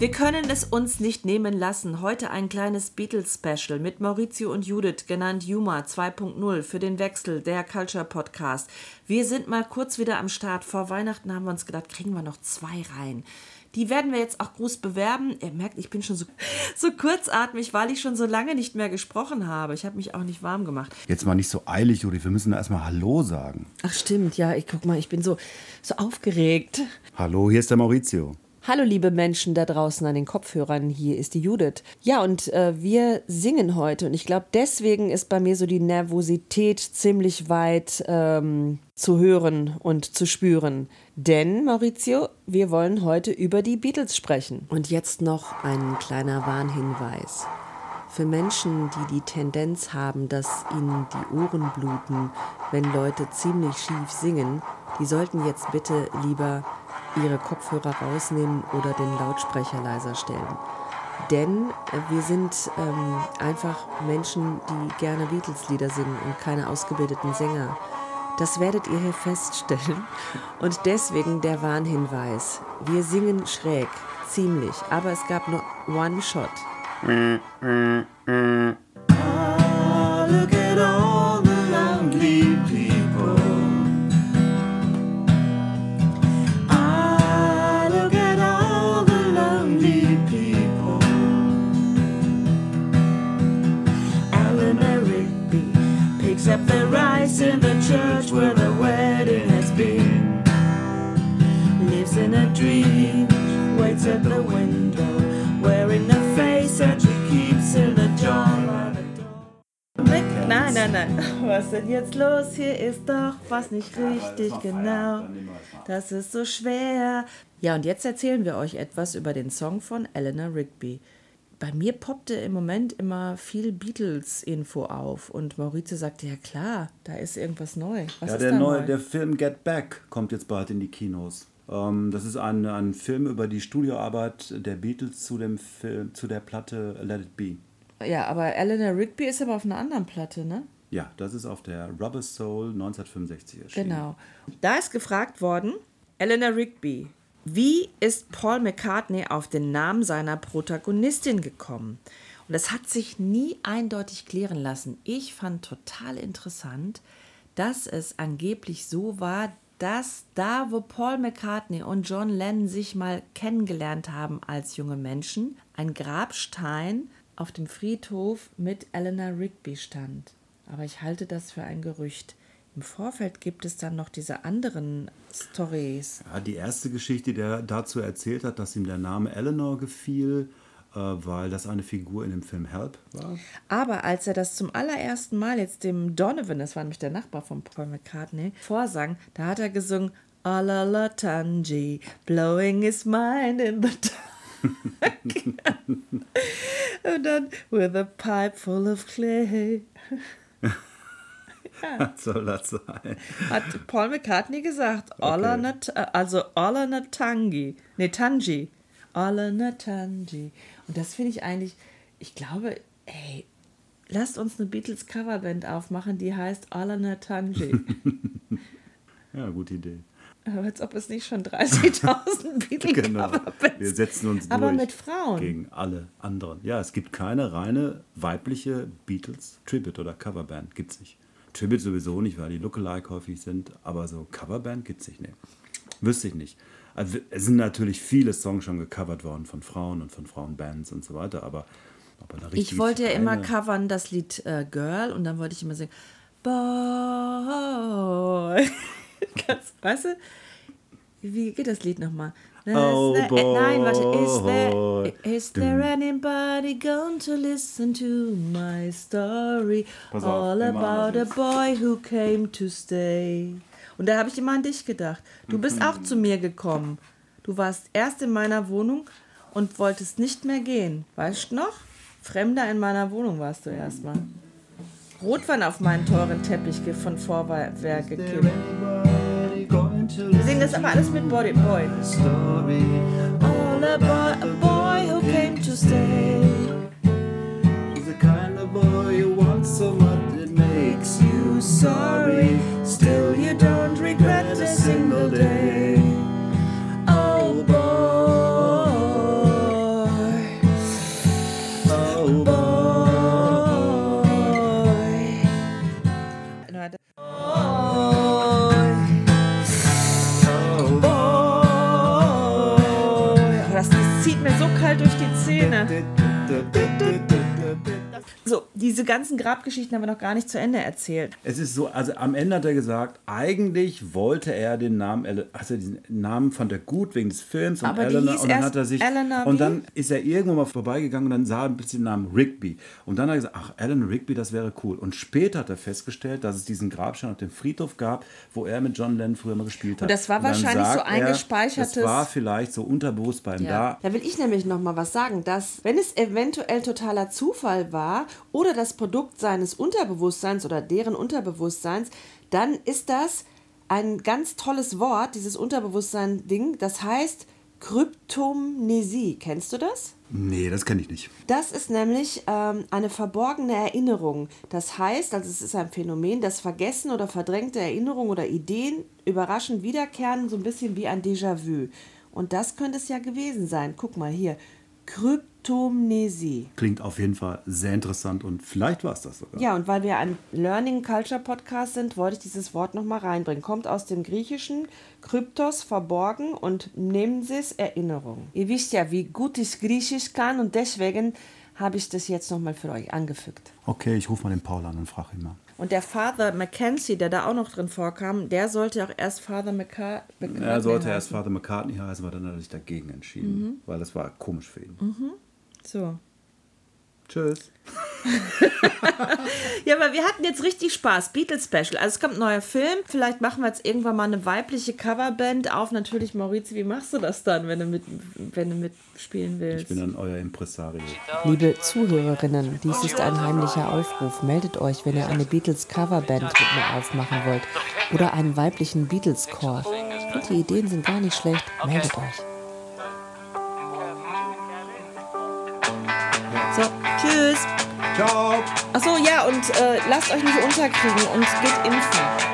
Wir können es uns nicht nehmen lassen. Heute ein kleines Beatles-Special mit Maurizio und Judith, genannt Juma 2.0 für den Wechsel, der Culture Podcast. Wir sind mal kurz wieder am Start. Vor Weihnachten haben wir uns gedacht, kriegen wir noch zwei rein. Die werden wir jetzt auch groß bewerben. Ihr merkt, ich bin schon so, so kurzatmig, weil ich schon so lange nicht mehr gesprochen habe. Ich habe mich auch nicht warm gemacht. Jetzt mal nicht so eilig, Judith. Wir müssen erstmal Hallo sagen. Ach stimmt, ja. Ich guck mal, ich bin so, so aufgeregt. Hallo, hier ist der Maurizio. Hallo liebe Menschen da draußen an den Kopfhörern, hier ist die Judith. Ja, und äh, wir singen heute und ich glaube, deswegen ist bei mir so die Nervosität ziemlich weit ähm, zu hören und zu spüren. Denn, Maurizio, wir wollen heute über die Beatles sprechen. Und jetzt noch ein kleiner Warnhinweis. Für Menschen, die die Tendenz haben, dass ihnen die Ohren bluten, wenn Leute ziemlich schief singen, die sollten jetzt bitte lieber ihre Kopfhörer rausnehmen oder den Lautsprecher leiser stellen. Denn wir sind ähm, einfach Menschen, die gerne Beatles-Lieder singen und keine ausgebildeten Sänger. Das werdet ihr hier feststellen. Und deswegen der Warnhinweis. Wir singen schräg, ziemlich, aber es gab nur One Shot. Ah, look at all at the window, wearing a face that she keeps in the jar. by the door. Nein, nein, nein. Was ist denn jetzt los? Hier ist doch was nicht richtig, genau. Das ist so schwer. Ja, und jetzt erzählen wir euch etwas über den Song von Eleanor Rigby. Bei mir poppte im Moment immer viel Beatles-Info auf und Maurizio sagte, ja klar, da ist irgendwas neu. Was Ja, ist der, da neue, neu? der Film Get Back kommt jetzt bald in die Kinos. Ähm, das ist ein, ein Film über die Studioarbeit der Beatles zu, dem Film, zu der Platte Let It Be. ja, aber Eleanor Rigby ist aber auf einer anderen Platte, ne? Ja, das ist auf der Rubber Soul 1965 erschienen. Genau. Da ist gefragt worden, Eleanor Rigby, wie ist Paul McCartney auf den Namen seiner Protagonistin gekommen? Und das hat sich nie eindeutig klären lassen. Ich fand total interessant, dass es angeblich so war, dass da, wo Paul McCartney und John Lennon sich mal kennengelernt haben als junge Menschen, ein Grabstein auf dem Friedhof mit Eleanor Rigby stand. Aber ich halte das für ein Gerücht. Im Vorfeld gibt es dann noch diese anderen Stories. Ja, die erste Geschichte, die er dazu erzählt hat, dass ihm der Name Eleanor gefiel, weil das eine Figur in dem Film Help war. Aber als er das zum allerersten Mal jetzt dem Donovan, das war nämlich der Nachbar von Paul McCartney, vorsang, da hat er gesungen "Ah, la la Tangi, blowing his mind in the dark. Und dann with a pipe full of clay. Was soll das sein? Hat Paul McCartney gesagt, Okay. Nat also Ola Natangi, nee, Tangi, Ola Natangi. Und das finde ich eigentlich, ich glaube, ey, lasst uns eine Beatles Coverband aufmachen, die heißt Ola Natangi. Ja, gute Idee. Als ob es nicht schon 30.000 Beatles Genau. Coverbands Wir setzen uns Aber durch mit Frauen. gegen alle anderen. Ja, es gibt keine reine weibliche Beatles Tribute oder Coverband. Gibt's nicht. Tribute sowieso nicht, weil die Lookalike häufig sind, aber so Coverband gibt's nicht. Nee. Wüsste ich nicht. Also, es sind natürlich viele Songs schon gecovert worden von Frauen und von Frauenbands und so weiter, aber, aber Ich wollte ja immer covern das Lied äh, Girl und dann wollte ich immer singen Boy. Ganz, weißt du? Wie geht das Lied nochmal? Oh, Is there- äh, Nein, warte. Is boy. there, is there anybody going to listen to my story? Pass All about a boy who came to stay. Und da habe ich immer an dich gedacht. Du bist Mhm. auch zu mir gekommen. Du warst erst in meiner Wohnung und wolltest nicht mehr gehen. Weißt du noch? Fremder in meiner Wohnung warst du erstmal. Rotwein auf meinen teuren Teppich von Vorwerk gekippt. Wir singen das aber alles mit Body Boy. All about a boy who came to stay. He's the kind of boy you want so much it makes you sorry. Still, you don't zieht mir so kalt durch die Zähne. So, diese ganzen Grabgeschichten haben wir noch gar nicht zu Ende erzählt. Es ist so, also am Ende hat er gesagt, eigentlich wollte er den Namen, also diesen Namen fand er gut wegen des Films und Aber die Eleanor hieß und dann erst hat er sich Eleanor und dann ist er irgendwo mal vorbeigegangen und dann sah er ein bisschen den Namen Rigby und dann hat er gesagt, ach Eleanor Rigby, das wäre cool und später hat er festgestellt, dass es diesen Grabstein auf dem Friedhof gab, wo er mit John Lennon früher mal gespielt hat. Und das war dann wahrscheinlich so sagt er, eingespeichertes- Das war vielleicht so unterbewusst bei ihm da. Da will ich nämlich noch mal was sagen, dass wenn es eventuell totaler Zufall war oder das Produkt seines Unterbewusstseins oder deren Unterbewusstseins, dann ist das ein ganz tolles Wort, dieses Unterbewusstsein-Ding, das heißt Kryptomnesie. Kennst du das? Nee, das kenne ich nicht. Das ist nämlich ähm, eine verborgene Erinnerung. Das heißt, also es ist ein Phänomen, dass vergessen oder verdrängte Erinnerungen oder Ideen überraschend wiederkehren, so ein bisschen wie ein Déjà-vu. Und das könnte es ja gewesen sein. Guck mal hier. Kryptomnesie. Klingt auf jeden Fall sehr interessant und vielleicht war es das sogar. Ja, und weil wir ein Learning Culture Podcast sind, wollte ich dieses Wort nochmal reinbringen. Kommt aus dem Griechischen Kryptos, verborgen und Nemesis, Erinnerung. Ihr wisst ja, wie gut ich Griechisch kann und deswegen habe ich das jetzt nochmal für euch angefügt. Okay, ich rufe mal den Paul an und frage ihn mal. Und der Father Mackenzie, der da auch noch drin vorkam, der sollte auch erst Father McCartney Er sollte heißen. erst Vater McCartney heißen, aber dann hat er sich dagegen entschieden, weil das war komisch für ihn. So. Tschüss. Ja, aber wir hatten jetzt richtig Spaß. Beatles Special. Also es kommt ein neuer Film. Vielleicht machen wir jetzt irgendwann mal eine weibliche Coverband auf. Natürlich, Maurice, wie machst du das dann, wenn du, mit, wenn du mitspielen Ich willst? bin dann euer Impresario. Liebe Zuhörerinnen, dies ist ein heimlicher Aufruf. Meldet euch, wenn ihr eine Beatles Coverband mit mir aufmachen wollt oder einen weiblichen Beatles Chor. Ich finde, die Ideen sind gar nicht schlecht. Meldet euch. So, tschüss. Ciao. Achso, ja, und äh, lasst euch nicht unterkriegen und geht impfen.